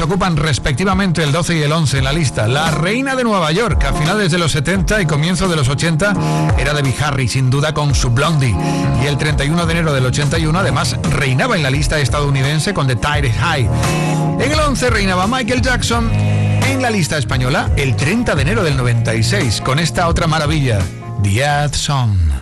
Ocupan respectivamente el 12 y el 11 en la lista. La Reina de Nueva York, a finales de los 70 y comienzo de los 80, era Debbie Harry, sin duda con su Blondie. Y el 31 de enero del 81, además, reinaba en la lista estadounidense con The Tide High. En el 11 reinaba Michael Jackson. En la lista española, el 30 de enero del 96, con esta otra maravilla, The Song.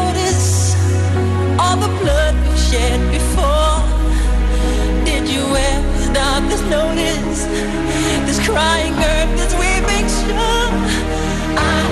all the blood we shed before? Did you ever stop notice? This crying earth, this weeping shore? I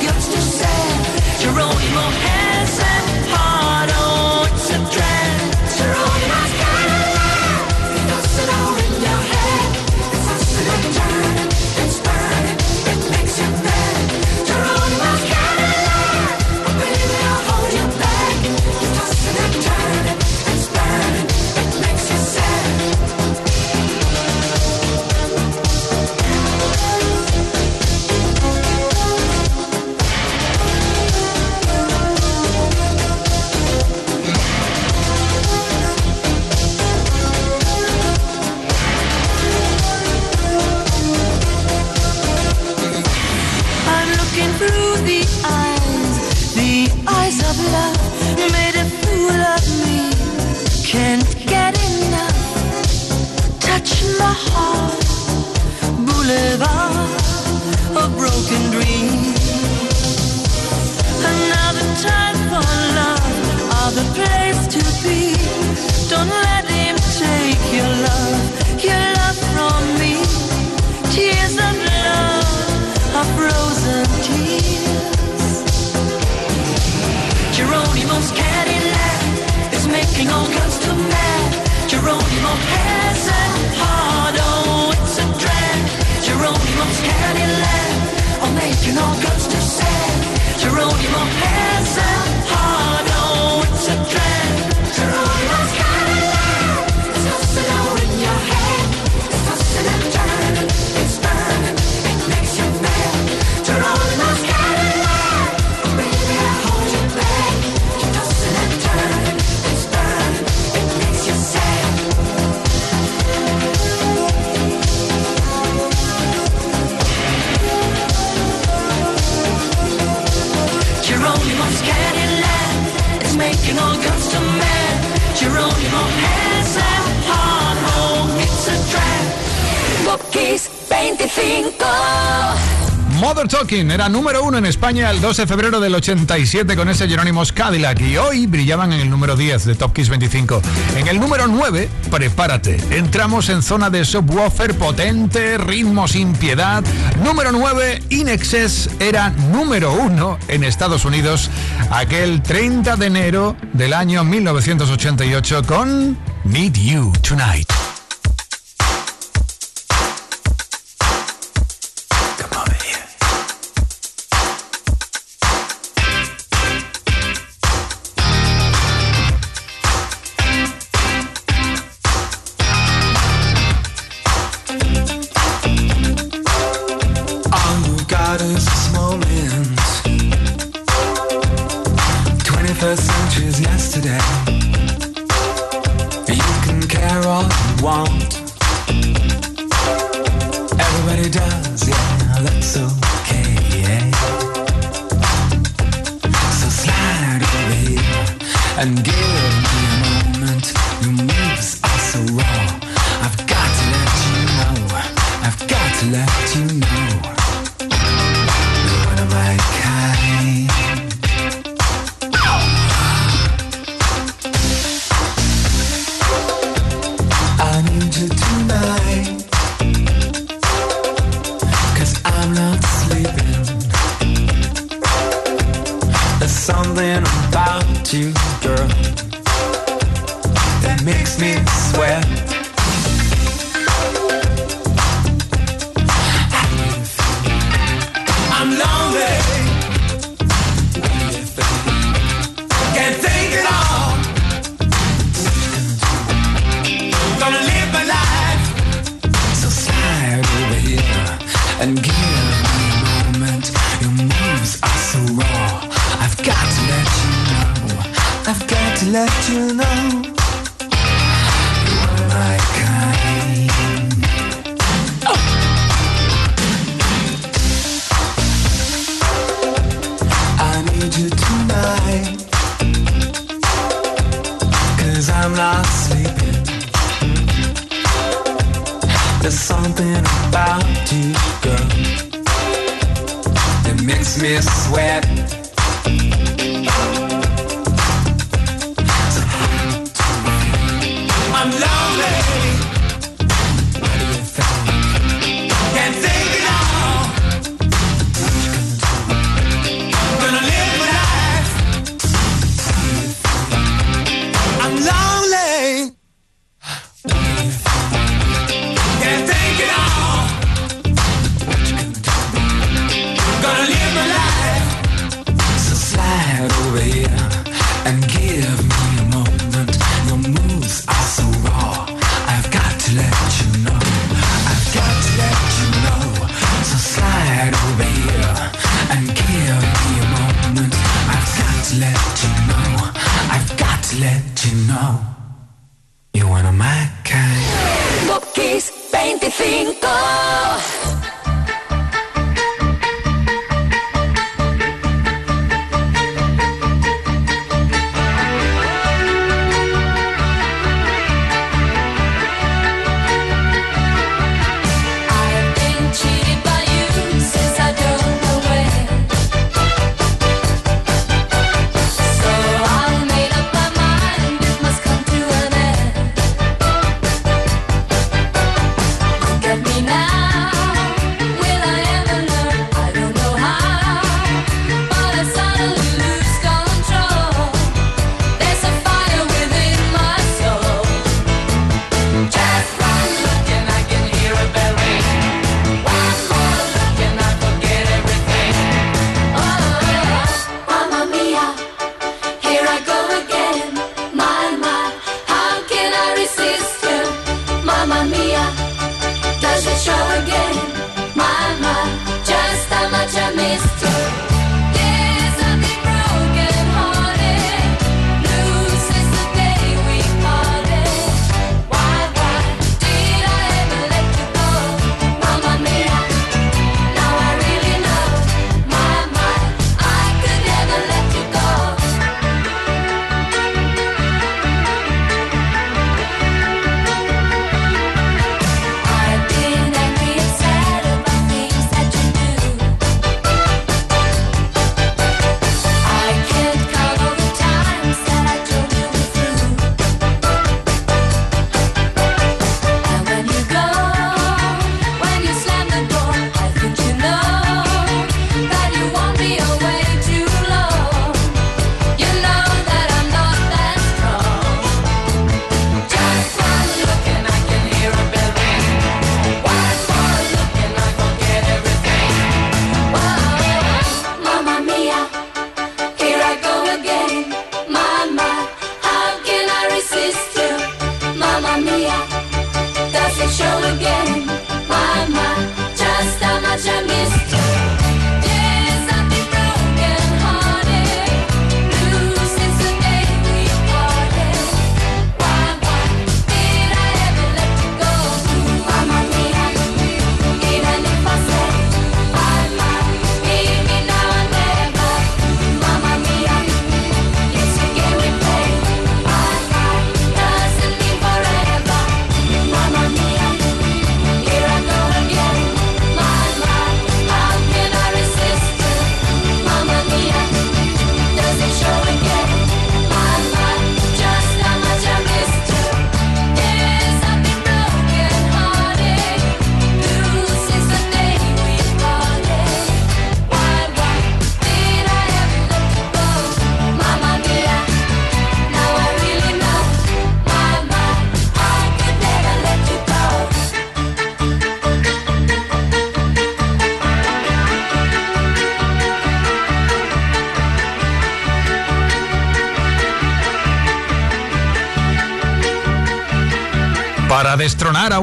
guts to say my Mohammed Era número uno en España el 12 de febrero del 87 con ese Jerónimos Cadillac y hoy brillaban en el número 10 de Top Kiss 25. En el número 9, prepárate. Entramos en zona de subwoofer potente, ritmo sin piedad. Número 9, Inexcess era número uno en Estados Unidos aquel 30 de enero del año 1988 con Need You Tonight. and give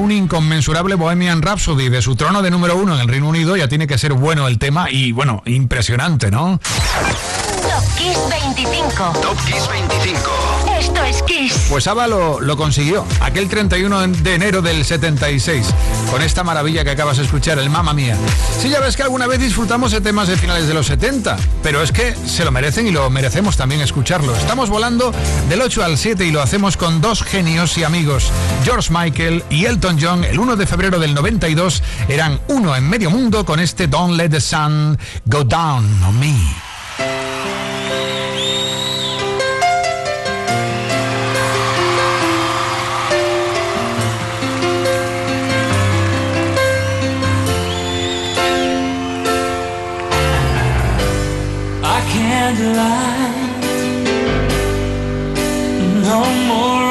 un inconmensurable Bohemian Rhapsody de su trono de número uno en el Reino Unido. Ya tiene que ser bueno el tema y, bueno, impresionante, ¿no? Topkiss 25. Topkiss 25. Pues Ava lo, consiguió, aquel 31 de enero del 76, con esta maravilla que acabas de escuchar, el Mamma Mía. Sí, ya ves que alguna vez disfrutamos de temas de finales de los 70, pero es que se lo merecen y lo merecemos también escucharlo. Estamos volando del 8 al 7 y lo hacemos con dos genios y amigos, George Michael y Elton John. El 1 de febrero del 92 eran uno en medio mundo con este Don't Let the Sun Go Down on Me. candlelight. No more.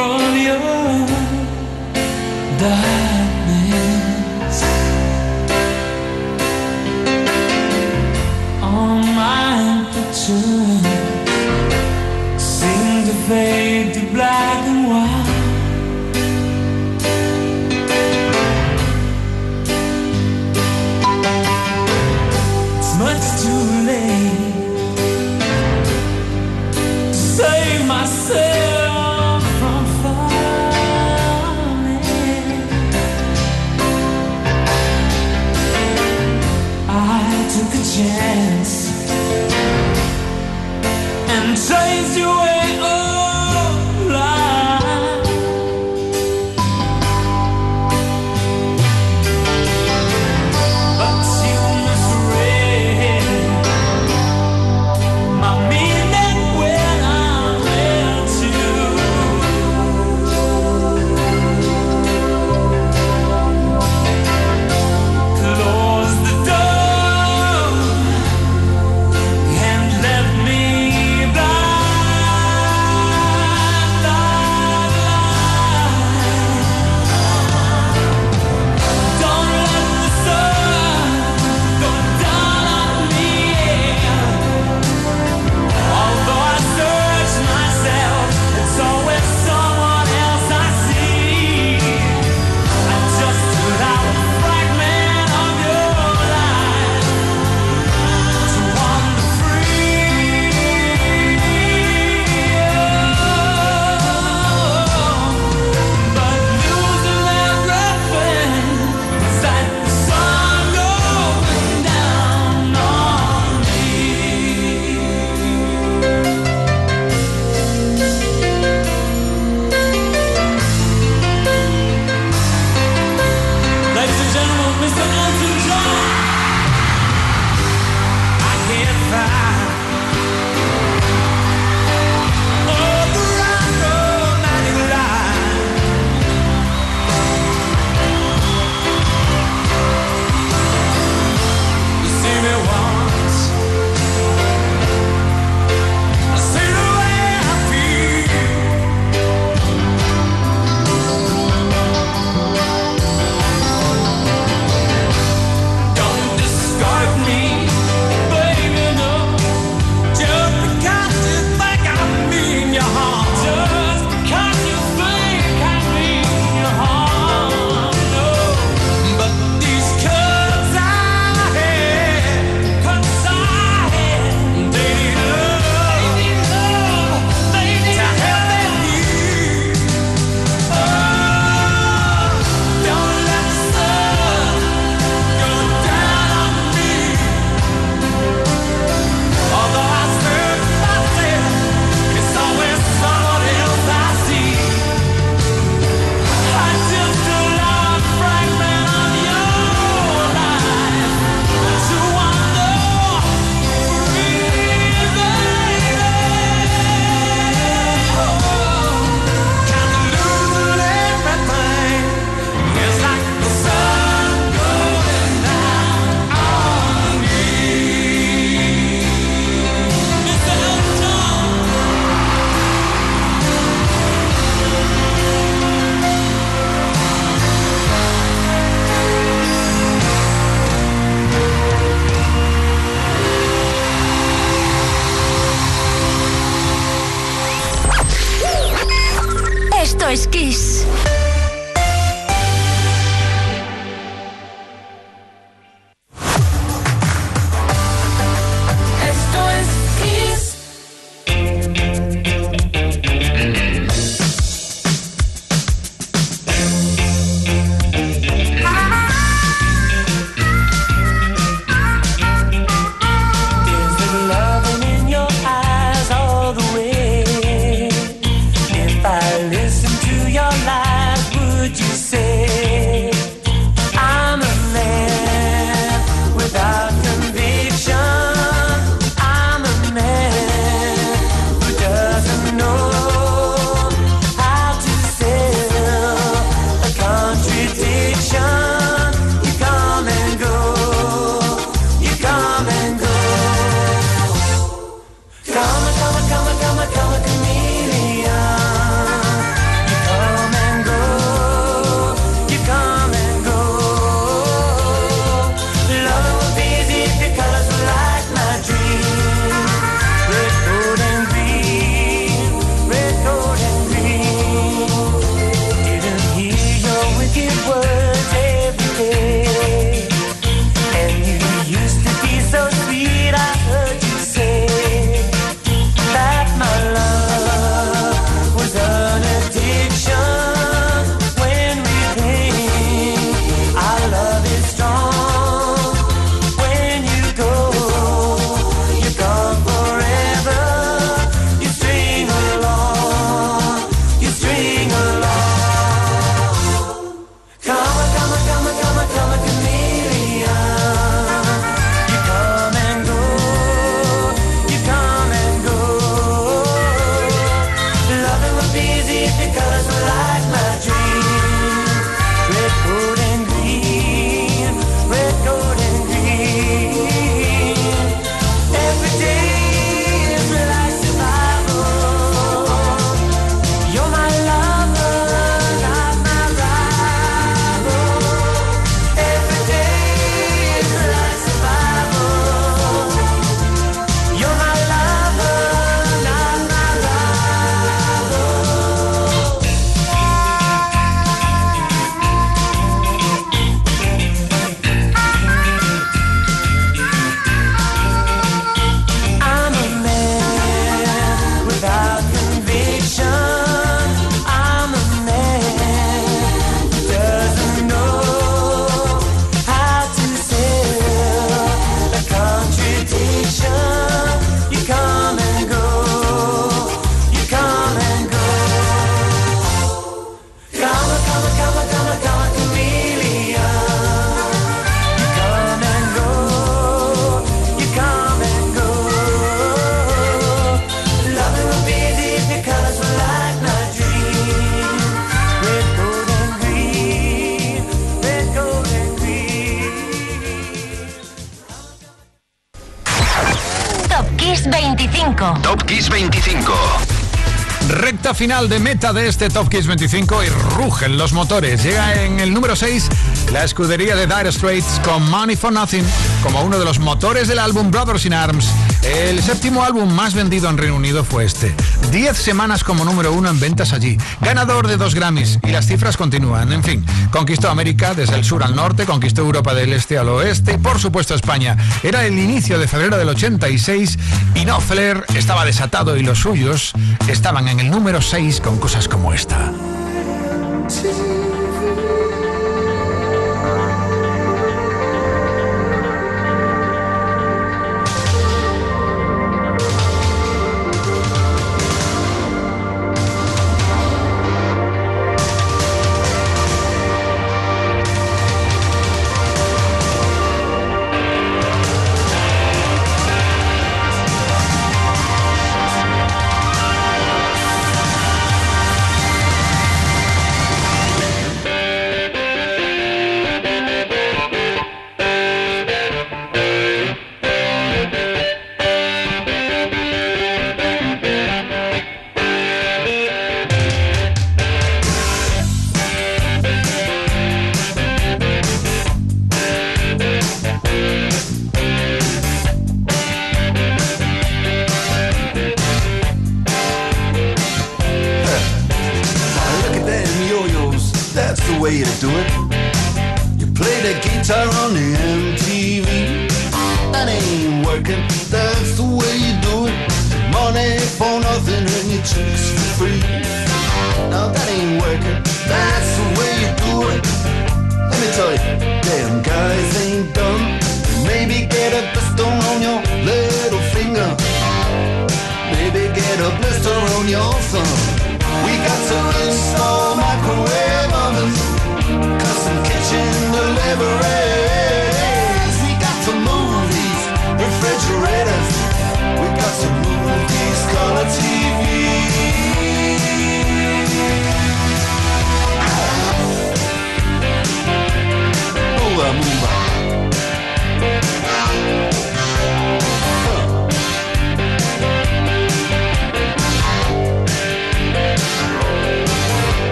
Final de meta de este Top Kiss 25 y rugen los motores. Llega en el número 6 la escudería de Dire Straits con Money for Nothing como uno de los motores del álbum Brothers in Arms. El séptimo álbum más vendido en Reino Unido fue este. Diez semanas como número uno en ventas allí. Ganador de dos Grammys y las cifras continúan. En fin, conquistó América desde el sur al norte, conquistó Europa del este al oeste y por supuesto España. Era el inicio de febrero del 86 y No Flair estaba desatado y los suyos estaban en el número 6 con cosas como esta.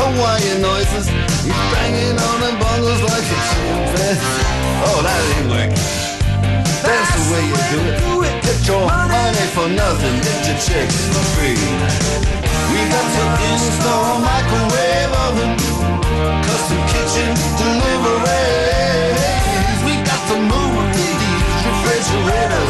Hawaiian noises. He's banging on the bongos like a chimpanzee. Oh, that ain't working. That's the way you do it. Get your money for nothing, get your chicks for free. We got to install microwave oven, custom kitchen deliveries. We got to move these refrigerators.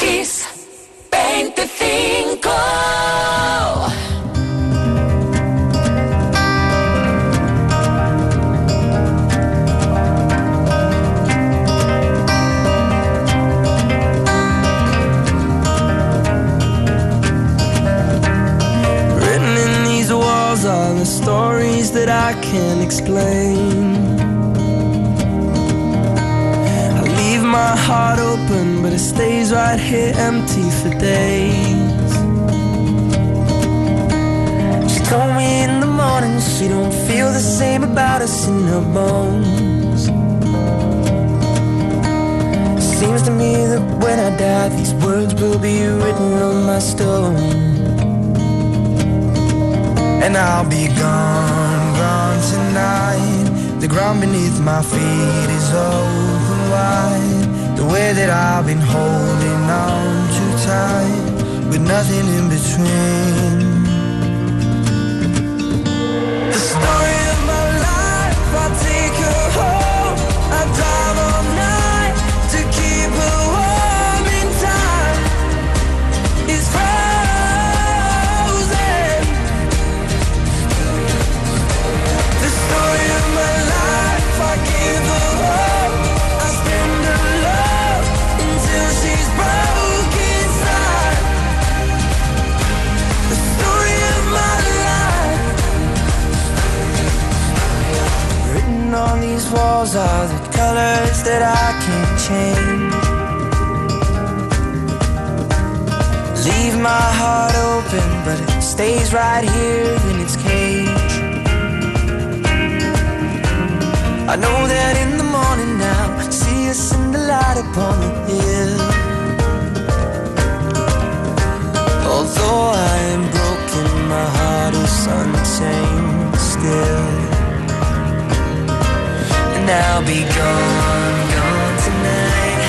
Kiss 25. Written in these walls are the stories that I can't explain. I leave my heart open, but it stays right here empty for days. She told me in the morning she don't feel the same about us in her bones. Seems to me that when I die, these words will be written on my stone. And I'll be gone, gone tonight. The ground beneath my feet is open wide. Way that I've been holding on too tight, with nothing in between. The story walls are the colors that I can't change. Leave my heart open, but it stays right here in its cage. I know that in the morning now, see us in the light upon the hill. Although I am broken, my heart is untamed still. I'll be gone, gone tonight.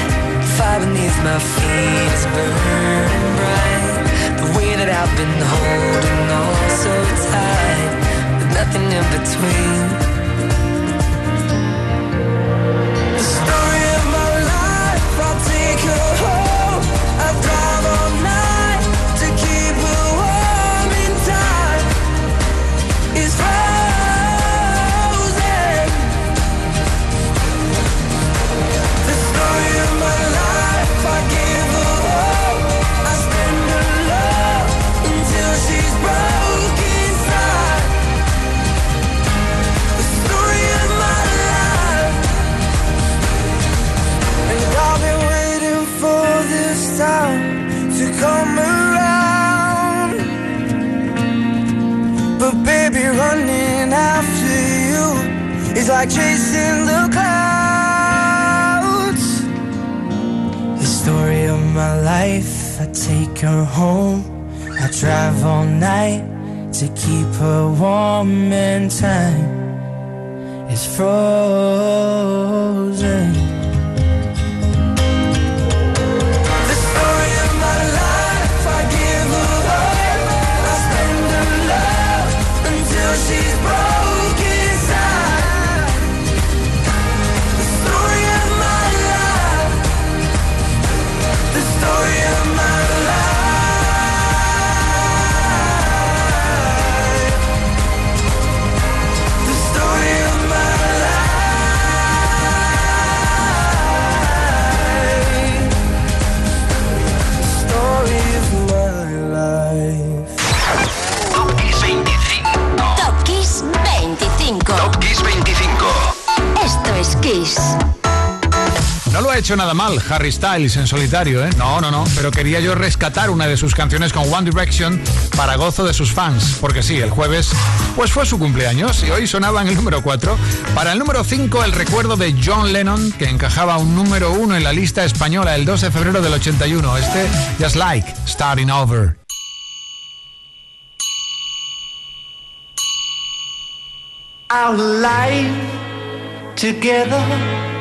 Fire beneath my feet is burning bright. The way that I've been holding on so tight, with nothing in between. Like chasing the clouds. The story of my life, I take her home. I drive all night to keep her warm in time. It's frozen. Hecho nada mal Harry Styles en solitario, ¿eh? No, no, no. Pero quería yo rescatar una de sus canciones con One Direction para gozo de sus fans. Porque sí, el jueves pues fue su cumpleaños y hoy sonaba en el número 4. Para el número 5, el recuerdo de John Lennon, que encajaba un número 1 en la lista española el 2 de febrero del 81. Este, Just Like, Starting Over. Together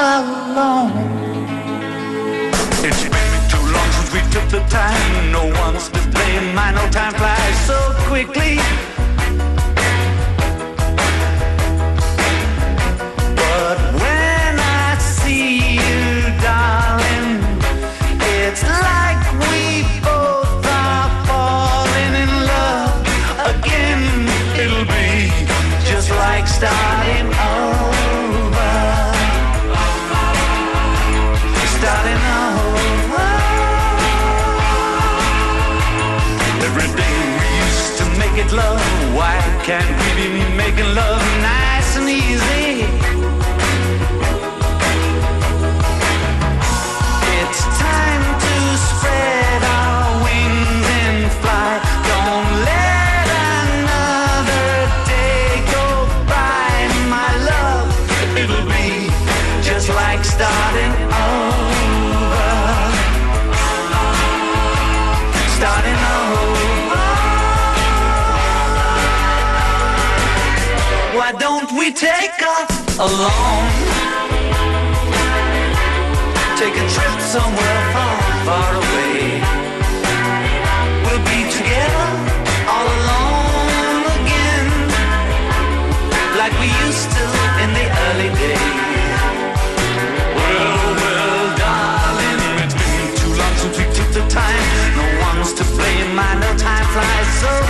alone. It's been too long since we took the time. No one's to blame. I know time flies so quickly. Making love alone? Take a trip somewhere far, far away. We'll be together all alone again, like we used to in the early days. Well, well, darling, it's been too long since we took the time. No one's to blame. I know time flies so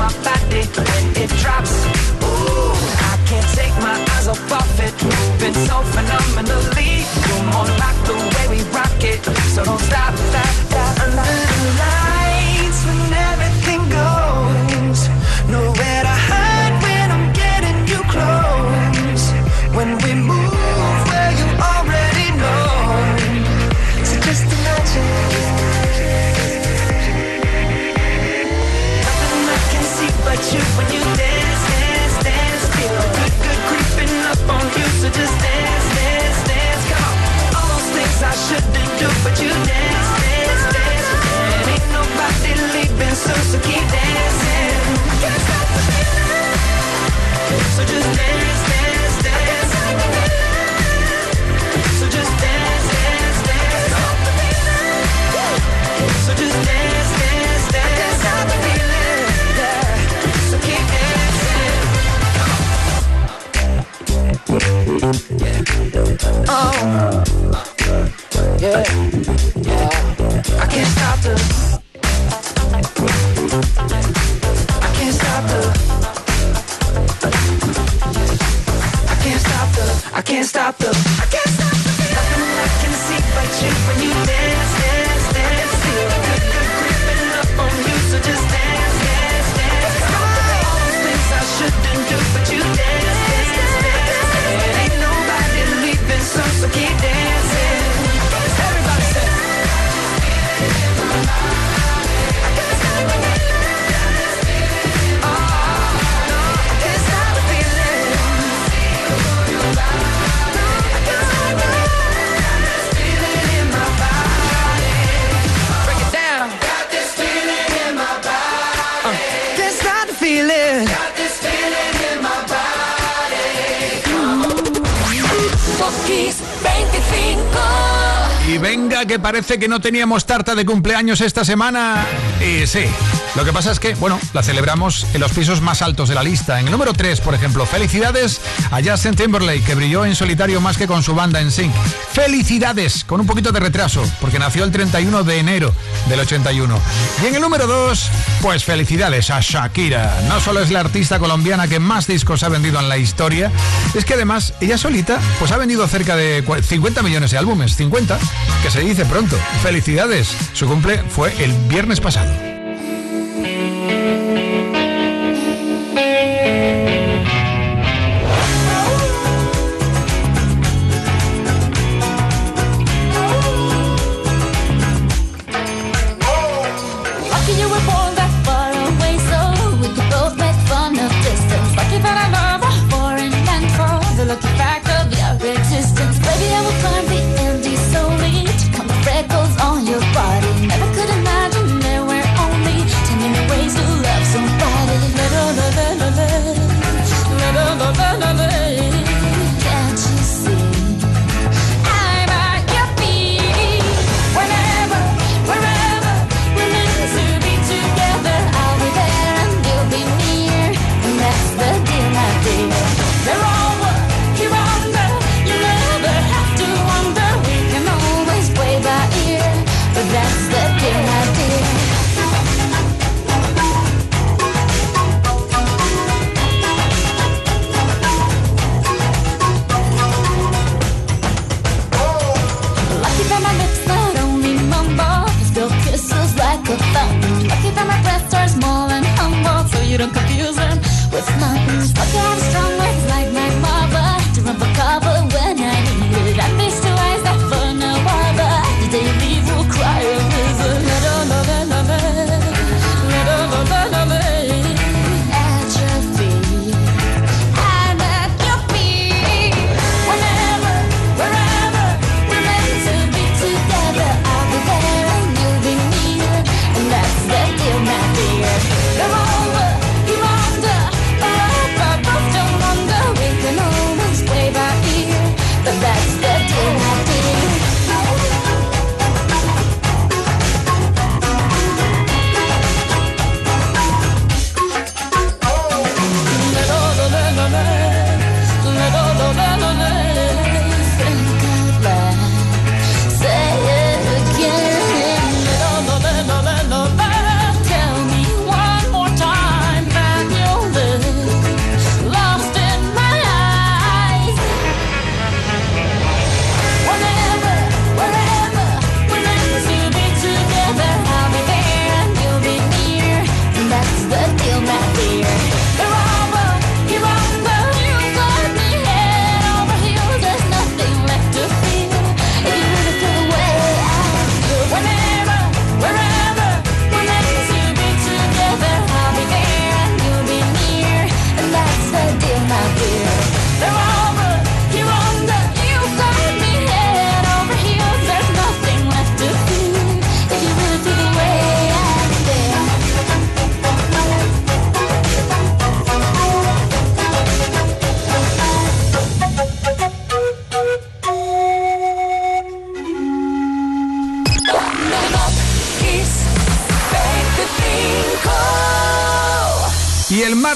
que parece que no teníamos tarta de cumpleaños esta semana. Y sí. Lo que pasa es que, bueno, la celebramos en los pisos más altos de la lista. En el número 3, por ejemplo, felicidades a Justin Timberlake, que brilló en solitario más que con su banda en Sync. Felicidades, con un poquito de retraso, porque nació el 31 de enero del 81. Y en el número 2, pues felicidades a Shakira. No solo es la artista colombiana que más discos ha vendido en la historia, es que además ella solita pues ha vendido cerca de 50 millones de álbumes, 50, que se dice pronto. Felicidades. Su cumple fue el viernes pasado.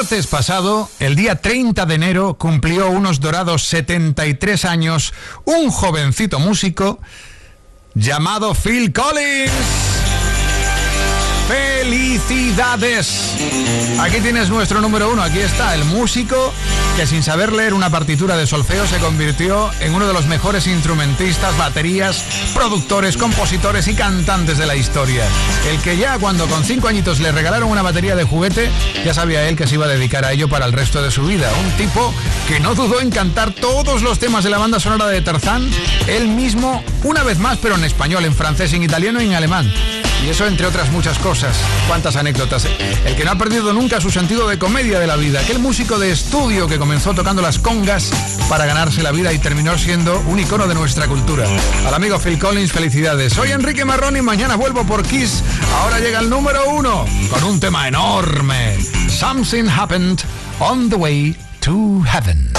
Martes pasado, el día 30 de enero, cumplió unos dorados 73 años un jovencito músico llamado Phil Collins. ¡Felicidades! Aquí tienes nuestro número uno, aquí está, el músico que sin saber leer una partitura de solfeo se convirtió en uno de los mejores instrumentistas, baterías, productores, compositores y cantantes de la historia. El que ya cuando con cinco añitos le regalaron una batería de juguete, ya sabía él que se iba a dedicar a ello para el resto de su vida. Un tipo que no dudó en cantar todos los temas de la banda sonora de Tarzán, él mismo, una vez más, pero en español, en francés, en italiano y en alemán. Y eso entre otras muchas cosas. Cuántas anécdotas. El que no ha perdido nunca su sentido de comedia de la vida. Aquel músico de estudio que comenzó tocando las congas para ganarse la vida y terminó siendo un icono de nuestra cultura. Al amigo Phil Collins, felicidades. Soy Enrique Marrón y mañana vuelvo por Kiss. Ahora llega el número uno con un tema enorme. Something happened on the way to heaven.